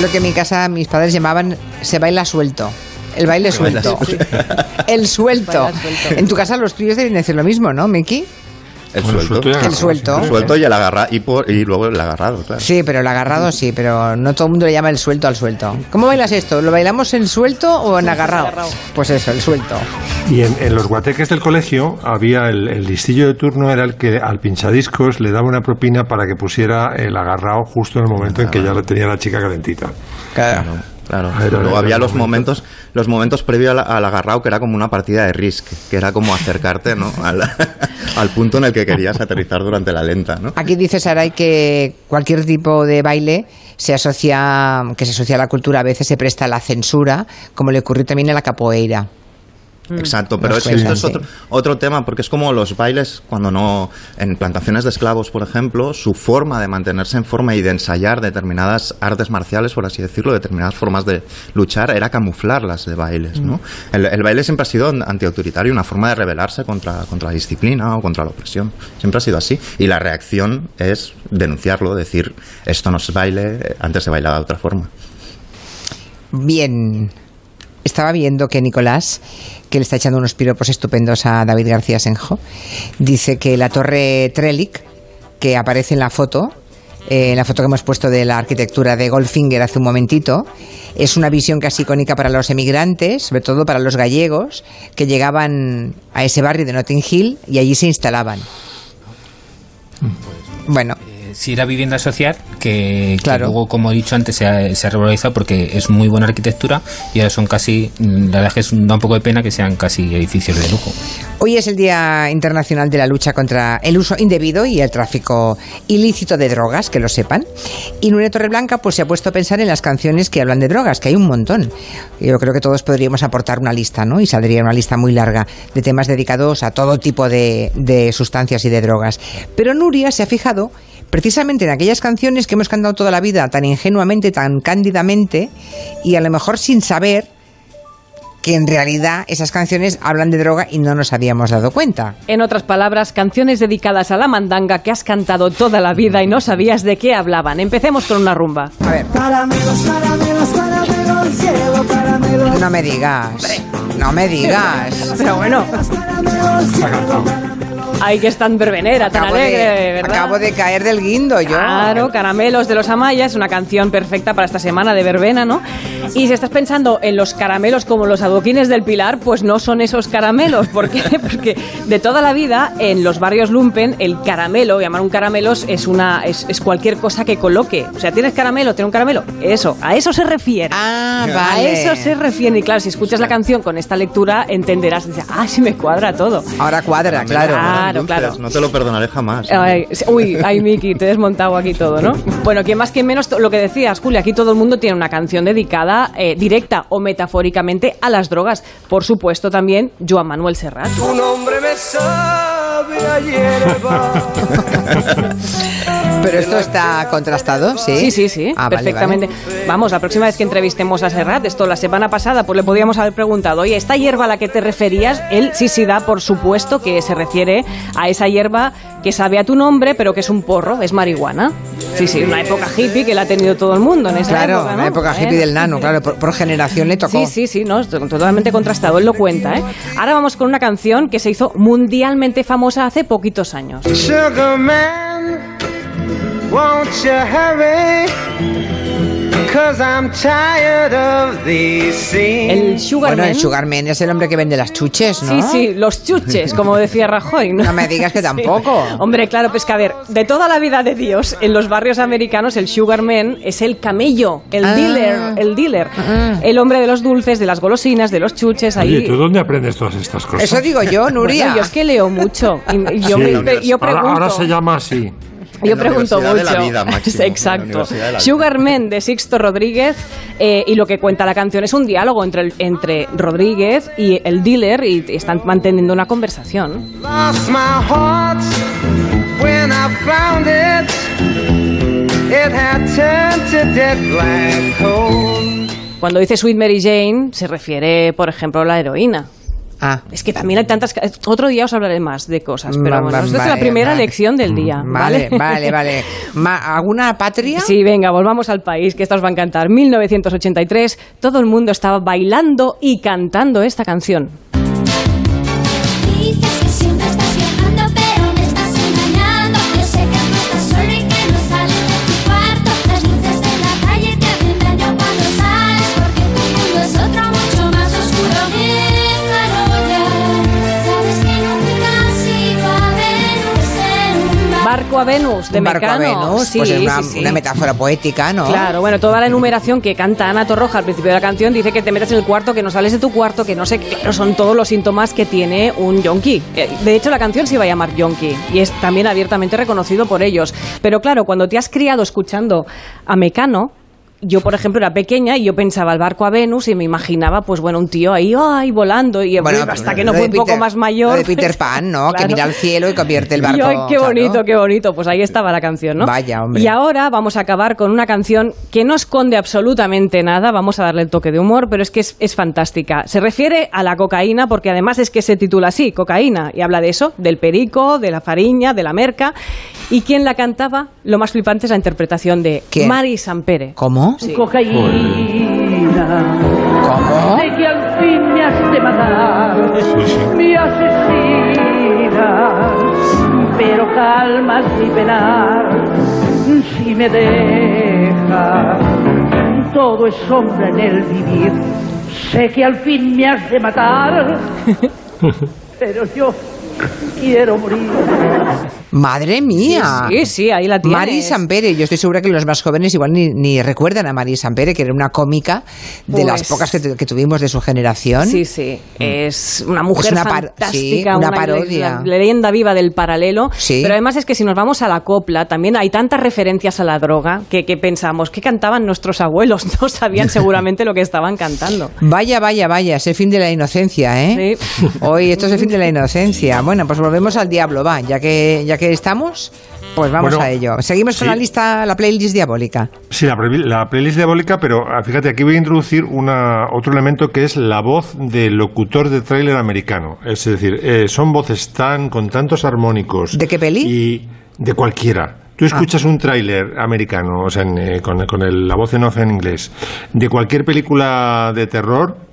Lo que en mi casa mis padres llamaban se baila suelto. El baile suelto. El suelto. En tu casa los tuyos deben decir lo mismo, ¿no, Miki? El Bueno, suelto. El suelto. El suelto y el agarra y, por, y luego el agarrado, claro. Sí, pero el agarrado sí, pero no todo el mundo le llama el suelto al suelto. ¿Cómo bailas esto? ¿Lo bailamos en suelto o en agarrado? Pues eso, el suelto. Y en, en los guateques del colegio había el, el listillo de turno, era el que al pinchadiscos le daba una propina para que pusiera el agarrado justo en el momento en que ya la tenía la chica calentita. Claro. Claro. Era- Luego era había los momento. momentos, los momentos previos al, al agarrado que era como una partida de Risk, que era como acercarte, ¿no? *laughs* Al, al punto en el que querías aterrizar durante la lenta, ¿no? Aquí dice Saray que cualquier tipo de baile se asocia, que se asocia a la cultura, a veces se presta a la censura, como le ocurrió también en la capoeira. Exacto, pero es que esto es otro, otro tema, porque es como los bailes cuando no, en plantaciones de esclavos, por ejemplo, su forma de mantenerse en forma y de ensayar determinadas artes marciales, por así decirlo, determinadas formas de luchar, era camuflarlas de bailes, ¿no? El, el baile siempre ha sido antiautoritario, una forma de rebelarse contra, contra la disciplina o contra la opresión. Siempre ha sido así. Y la reacción es denunciarlo, decir, esto no es baile, antes se bailaba de otra forma. Bien. Estaba viendo que Nicolás, que le está echando unos piropos estupendos a David García Senjo, dice que la torre Trellick, que aparece en la foto, eh, en la foto que hemos puesto de la arquitectura de Goldfinger hace un momentito, es una visión casi icónica para los emigrantes, sobre todo para los gallegos, que llegaban a ese barrio de Notting Hill y allí se instalaban. Bueno, si era vivienda social, que, luego, como he dicho antes, se ha, se ha revalorizado porque es muy buena arquitectura y ahora son casi, la verdad es que da un poco de pena que sean casi edificios de lujo. Hoy es el Día Internacional de la Lucha contra el uso indebido y el tráfico ilícito de drogas, que lo sepan. Y Nuria Torreblanca pues, se ha puesto a pensar en las canciones que hablan de drogas, que hay un montón. Yo creo que todos podríamos aportar una lista, ¿no? Y saldría una lista muy larga de temas dedicados a todo tipo de, de sustancias y de drogas. Pero Nuria se ha fijado precisamente en aquellas canciones que hemos cantado toda la vida tan ingenuamente, tan cándidamente, y a lo mejor sin saber que en realidad esas canciones hablan de droga y no nos habíamos dado cuenta. En otras palabras, canciones dedicadas a la mandanga que has cantado toda la vida y no sabías de qué hablaban. Empecemos con una rumba. A ver. Caramelos, caramelos, caramelos, llevo caramelos. No me digas. No me digas. Pero bueno. Ay, que es tan verbenera, tan Acabo de- alegre, ¿verdad? Acabo de caer del guindo yo. Claro, Caramelos de los Amayas, una canción perfecta para esta semana de verbena, ¿no? Y si estás pensando en los caramelos como los adoquines del Pilar, pues no son esos caramelos. ¿Por qué? *laughs* Porque de toda la vida, en los barrios lumpen, el caramelo, llamar un caramelos, es, una, es, es cualquier cosa que coloque. O sea, ¿tienes caramelo? ¿Tiene un caramelo? Eso, a eso se refiere. Ah, A vale. eso se refiere. Y claro, si escuchas la canción con esta lectura, entenderás. Dices, ah, sí me cuadra todo. Ahora cuadra, claro. Claro, Dulces, claro. No te lo perdonaré jamás. Ay, uy, ay, Miki, te he desmontado aquí todo, ¿no? *laughs* Bueno, quien más, quien menos, lo que decías, Julia, aquí todo el mundo tiene una canción dedicada eh, directa o metafóricamente a las drogas. Por supuesto, también Joan Manuel Serrat. Tu nombre me sabe a hierba. *laughs* Pero esto está contrastado, ¿sí? Sí, sí, sí, Ah, perfectamente. vale. Vamos, la próxima vez que entrevistemos a Serrat, esto la semana pasada, pues le podíamos haber preguntado, oye, ¿esta hierba a la que te referías? Él sí, sí da, por supuesto, que se refiere a esa hierba que sabe a tu nombre, pero que es un porro, es marihuana. Sí, sí, una época hippie que la ha tenido todo el mundo en esa Claro, época, ¿no? la época hippie ¿Eh? del nano, claro, por, por generación le tocó. Sí, sí, sí, no, totalmente contrastado, él lo cuenta, ¿eh? Ahora vamos con una canción que se hizo mundialmente famosa hace poquitos años. Sugar man, won't you hurry? Cause I'm tired of these. El Sugar Bueno, Man. el Sugarman es el hombre que vende las chuches, ¿no? Sí, sí, los chuches, como decía Rajoy. No, No me digas que *laughs* Sí. tampoco. Hombre, claro, pues que a ver, de toda la vida de Dios, en los barrios americanos el sugarman es el camello, el Ah. dealer, el dealer, el hombre de los dulces, de las golosinas, de los chuches, ahí. Oye, ¿tú dónde aprendes todas estas cosas? Eso digo yo, Nuria. Bueno, yo es que leo mucho. Y y yo, Sí. me- yo Ahora- pregunto. Ahora, se llama así. Yo En la pregunto de mucho. la vida, máximo, en la *laughs* Exacto. Universidad de la vida. Sugarman de Sixto Rodríguez eh, y lo que cuenta la canción es un diálogo entre, el- entre Rodríguez y el dealer y están manteniendo una conversación. Lost my heart when I found it. It had turned to dead black coal. Cuando dice Sweet Mary Jane se refiere, por ejemplo, a la heroína. Ah. Es que también hay tantas... Otro día os hablaré más de cosas, pero Va- bueno, va- esta es la primera vale. lección del día. Vale, Vale, vale, vale. ¿Alguna patria? Sí, venga, volvamos al país, que esta os va a encantar. 1983, todo el mundo estaba bailando y cantando esta canción. Barco a Venus, de Un barco a. Venus, Sí, pues es una, sí, sí. una metáfora poética, ¿no? Claro, bueno, toda la enumeración que canta Ana Torroja al principio de la canción dice que te metes en el cuarto, que no sales de tu cuarto, que no sé, claro, son todos los síntomas que tiene un yonki. Eh, De hecho, la canción se iba a llamar yonki y es también abiertamente reconocido por ellos. Pero claro, cuando te has criado escuchando a Mecano, yo, por ejemplo, era pequeña y yo pensaba el barco a Venus y me imaginaba, pues bueno, un tío ahí, ay, volando. Y Bueno, hasta que no fue un poco más mayor. lo de Peter Pan, ¿no? Que mira al cielo y convierte el *laughs* barco, Y, ay, qué claro. bonito, qué bonito. Pues ahí estaba la canción, ¿no? Vaya, hombre. Y ahora vamos a acabar con una canción que no esconde absolutamente nada. Vamos a darle el toque de humor, pero es que es, es fantástica. Se refiere a la cocaína porque además es que se titula así, cocaína. Y habla de eso, del perico, de la fariña, de la merca. ¿Y quién la cantaba? Lo más flipante es la interpretación de ¿Quién? Mari Sampere. ¿Cómo? Sí. Cocaína. ¿Cómo? Sé que al fin me has de matar, mi asesina. Pero calmas mi penar si me dejas. Todo es sombra en el vivir. Sé que al fin me has de matar, *laughs* pero yo quiero morir. Madre mía. Sí, sí, ahí la tienes. Mari Sampere, yo estoy segura que los más jóvenes igual ni, ni recuerdan a Mari Sampere, que era una cómica de Pues- las pocas que, tu- que tuvimos de su generación. Sí, sí. Es una mujer Es una fantástica, sí, una parodia. la leyenda viva del paralelo. Sí. Pero además es que si nos vamos a la copla, también hay tantas referencias a la droga que, que pensamos, ¿qué cantaban nuestros abuelos? *laughs* No sabían seguramente lo que estaban cantando. Vaya, vaya, vaya, es el fin de la inocencia, ¿eh? Hoy esto es el fin de la inocencia. Bueno, pues volvemos al diablo, va, ya que, ya que estamos, pues vamos Bueno, a ello. Seguimos con la lista, la playlist diabólica. Sí, la playlist diabólica, pero ah, fíjate, aquí voy a introducir una, otro elemento que es la voz del locutor de tráiler americano. Es decir, eh, son voces tan con tantos armónicos. ¿De qué peli? Y de cualquiera. Tú Ah. escuchas un tráiler americano, o sea, en, eh, con, con el- la voz en off en inglés, de cualquier película de terror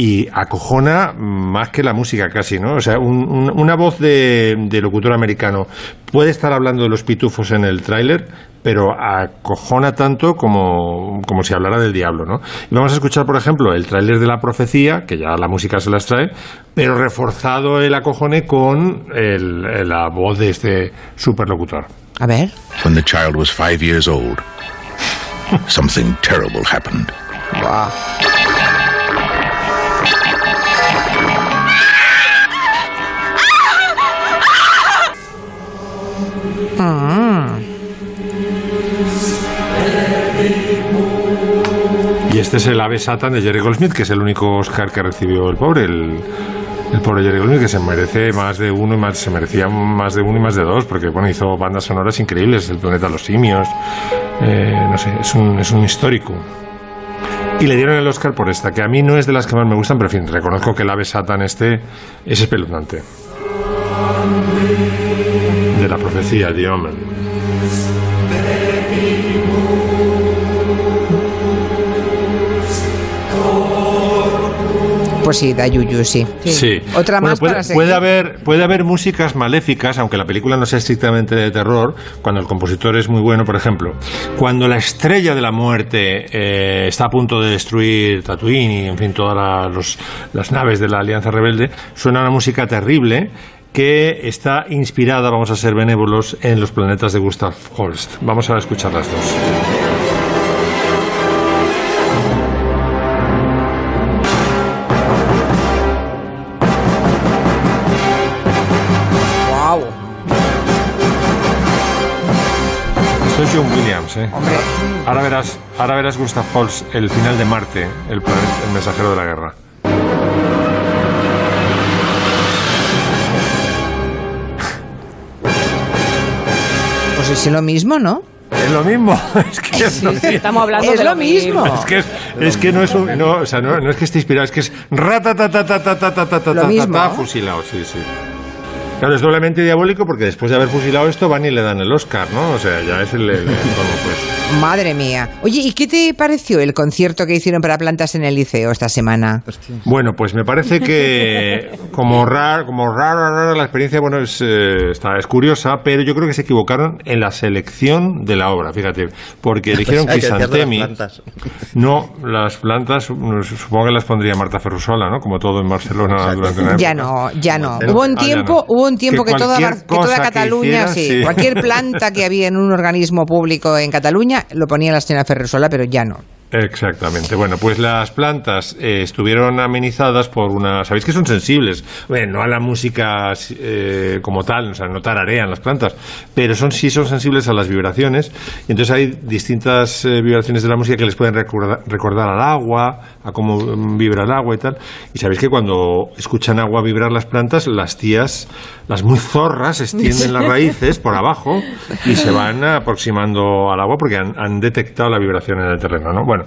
y acojona más que la música casi, ¿no? O sea, un- un- una voz de, de locutor americano puede estar hablando de los pitufos en el tráiler, pero acojona tanto como, como si hablara del diablo, ¿no? Y vamos a escuchar, por ejemplo, el tráiler de la profecía, que ya la música se las trae, pero reforzado el acojone con el- la voz de este superlocutor. A ver. When the child was five years old, something terrible happened. Y este es el ave Satan de Jerry Goldsmith, que es el único Oscar que recibió el pobre, el, el pobre Jerry Goldsmith, que se merece más de uno y más, se merecía más de uno y más de dos, porque bueno, hizo bandas sonoras increíbles, El planeta de los simios, eh, no sé, es un, es un histórico. Y le dieron el Oscar por esta, que a mí no es de las que más me gustan, pero en fin, reconozco que el ave Satan este es espeluznante. De la profecía, The Omen. Pues sí, da yuyu, sí. Sí. Otra Bueno, más puede, para seguir. puede haber puede haber músicas maléficas, aunque la película no sea estrictamente de terror, cuando el compositor es muy bueno, por ejemplo, cuando la estrella de la muerte eh, está a punto de destruir Tatooine y en fin todas la- los- las naves de la Alianza Rebelde, suena una música terrible que está inspirada, vamos a ser benévolos, en los planetas de Gustav Holst. Vamos a escuchar las dos. Es John Williams, ¿eh? Ahora verás, ahora verás Gustav Holst, el final de Marte, el, el mensajero de la guerra. Pues es lo mismo, ¿no? Es lo mismo. *laughs* Es que es lo mismo. Estamos hablando Es de lo mismo. Es que, es, es que no es un, no, o sea, no, no es que esté inspirado, es que es ratatatatatatatata, Lo mismo. fusilado, sí, sí. Claro, es doblemente diabólico porque después de haber fusilado esto van y le dan el Oscar, ¿no? O sea, ya es el, el- pues. Madre mía. Oye, ¿y qué te pareció el concierto que hicieron para plantas en el liceo esta semana? Bueno, pues me parece que como raro, como raro, raro la experiencia, bueno, es, eh, está, es curiosa, pero yo creo que se equivocaron en la selección de la obra, fíjate, porque *laughs* eligieron las Crisantemi. plantas. *laughs* No, las plantas, no, supongo que las pondría Marta Ferrusola, ¿no? Como todo en Barcelona durante una Ya no, ya no. Hubo un Ah, ya tiempo, no. hubo un tiempo que, Que toda, que que Cataluña, hicieran, sí, sí. cualquier *laughs* planta que había en un organismo público en Cataluña lo ponía la señora Ferresola, pero ya no. Exactamente. Bueno, pues las plantas eh, estuvieron amenizadas por una... ¿Sabéis que son sensibles? Bueno, no a la música eh, como tal, o sea, no tararean las plantas, pero son sí son sensibles a las vibraciones. Y entonces hay distintas eh, vibraciones de la música que les pueden recordar, recordar al agua, a cómo mm, vibra el agua y tal. Y sabéis que cuando escuchan agua vibrar las plantas, las tías, las muy zorras, extienden las *laughs* raíces por abajo y se van aproximando al agua porque han, han detectado la vibración en el terreno, ¿no? Bueno,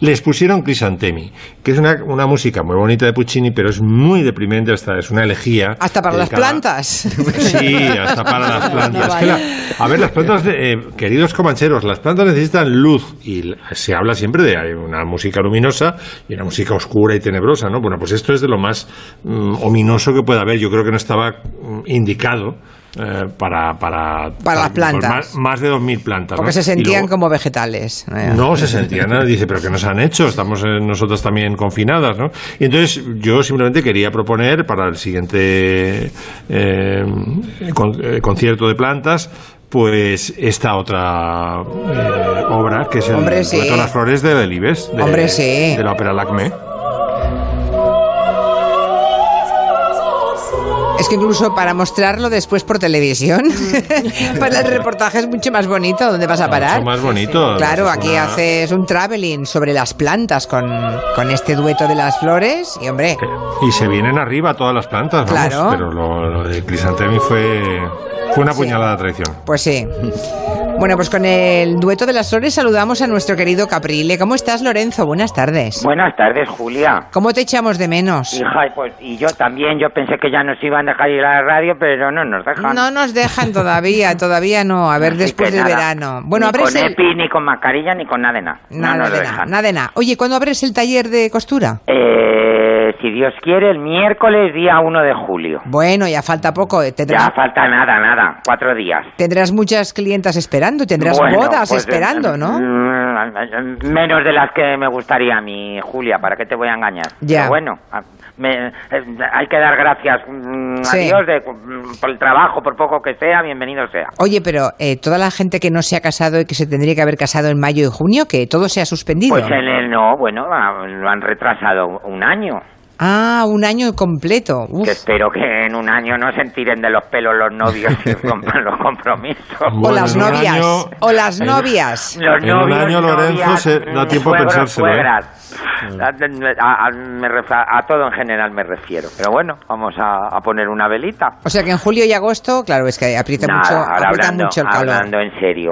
les pusieron Crisantemi, que es una, una música muy bonita de Puccini, pero es muy deprimente, hasta es una elegía. Hasta para las plantas. *laughs* Sí, hasta para las *laughs* plantas. La- a ver, las plantas, de- eh, queridos comancheros, las plantas necesitan luz y se habla siempre de una música luminosa y una música oscura y tenebrosa, ¿no? Bueno, pues esto es de lo más mm, ominoso que puede haber. Yo creo que no estaba mm, indicado. Eh, para, para, Para las pues, plantas. más, más de 2.000 plantas. Porque ¿no? se sentían luego- como vegetales. No se sentían. Dice, pero que nos han hecho, estamos eh, nosotras también confinadas, ¿no? Y entonces yo simplemente quería proponer para el siguiente eh, con- eh, concierto de plantas, pues esta otra obra, que es el Hombre, sí. Las flores de Delibes, de, Hombre, sí. de la ópera Lacme. Es que incluso para mostrarlo después por televisión, *laughs* para el reportaje es mucho más bonito. ¿Dónde vas a parar? Mucho más bonito. Claro, aquí una- haces un traveling sobre las plantas con, con este dueto de las flores y hombre, Y se vienen arriba todas las plantas, vamos, Claro. pero lo, lo de Crisantemi fue, fue una puñalada de traición. pues sí. Bueno, pues con el dueto de las flores saludamos a nuestro querido Caprile. ¿Cómo estás, Lorenzo? Buenas tardes. Buenas tardes, Julia. ¿Cómo te echamos de menos? Hija, pues, y yo también, yo pensé que ya nos iban a dejar ir a la radio, pero no nos dejan. No nos dejan todavía, *laughs* todavía no. A ver, Así después del nada, verano. Bueno, ni abres con el... EPI, ni con mascarilla, ni con nada de nada. no Nada nos de nada, dejan. nada de nada. Oye, ¿cuándo abres el taller de costura? Eh, si Dios quiere, el miércoles, día 1 de julio. Bueno, ya falta poco. eh, Tendrás, Ya falta nada, nada, cuatro días. tendrás muchas clientas esperando, tendrás Bueno, bodas pues, esperando, eh, ¿no? mm, Menos de las que me gustaría a mí, Julia, ¿para qué te voy a engañar? Ya. Pero bueno, me- eh, hay que dar gracias mm, a. Dios de- mm, por el trabajo, por poco que sea, bienvenido sea. Oye, pero eh, toda la gente que no se ha casado y que se tendría que haber casado en mayo y junio, que todo se ha suspendido. Pues en el no, bueno, ah, lo han retrasado un año. Ah, un año completo. Uf. Que espero que en un año no se tiren de los pelos los novios y *laughs* rompan los compromisos. o las novias. o las novias. Los En un año, Lorenzo, novias, se da mm, tiempo a pensárselo, ¿eh? A, a- me ref- a todo en general me refiero. Pero bueno, vamos a, a poner una velita. O sea que en julio y agosto, claro, es que aprieta Nada, mucho, aprieta hablando, mucho el calor. hablando en serio,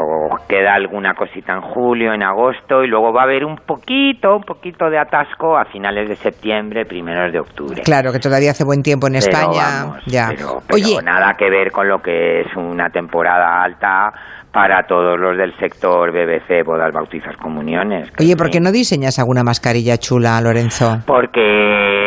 queda alguna cosita en julio, en agosto y luego va a haber un poquito, un poquito de atasco a finales de septiembre, de octubre. Claro, que todavía hace buen tiempo en Pero España. vamos, ya. Pero, pero Oye, nada que ver con lo que es una temporada alta para todos los del sector BBC, bodas, bautizos, comuniones. oye, ¿por qué no diseñas alguna mascarilla chula, Lorenzo? Porque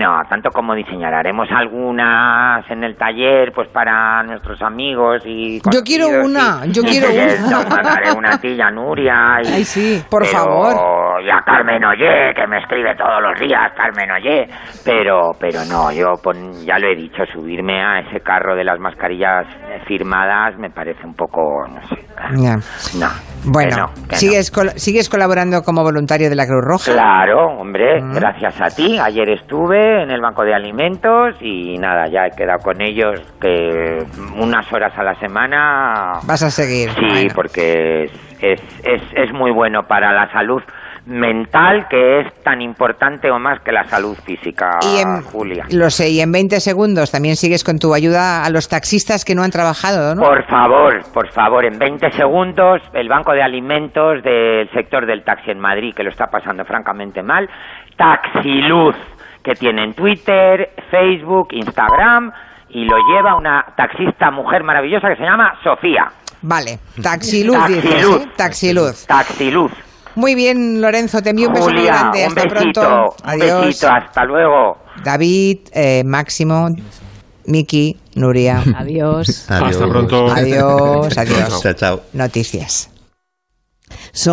no, tanto como diseñar, haremos algunas en el taller, pues para nuestros amigos y. Yo quiero una, y- yo quiero una. Mandaré una a ti y a Nuria. Y, Ay, sí, por pero- favor. Y a Carmen Oye, que me escribe todos los días, Carmen Oye. Pero, pero no, yo pon- ya lo he dicho, subirme a ese carro de las mascarillas eh, firmadas me parece un poco, no sé. No. Bueno, que no, que no. ¿sigues, col- ¿sigues colaborando como voluntario de la Cruz Roja? Claro, hombre, Mm. gracias a ti. Ayer estuve en el Banco de Alimentos y nada, ya he quedado con ellos que unas horas a la semana. Vas a seguir. Sí, Bueno. porque es, es, es, es muy bueno para la salud mental, que es tan importante o más que la salud física, Y en- Julia. Lo sé, y en 20 segundos también sigues con tu ayuda a los taxistas que no han trabajado, ¿no? Por favor, por favor, en 20 segundos, el Banco de Alimentos del sector del taxi en Madrid, que lo está pasando francamente mal, Taxiluz, que tiene en Twitter, Facebook, Instagram, y lo lleva una taxista mujer maravillosa que se llama Sofía. Vale, Taxiluz, dices, Taxiluz. ¿eh? Taxiluz. Taxiluz. Muy bien, Lorenzo, te envío un beso muy grande. un Hasta besito, pronto. un Adiós. besito, hasta luego. David, eh, Máximo, Miki, Nuria. *laughs* Adiós. Hasta pronto. Adiós, *laughs* adiós. Chao, chao. Noticias. Son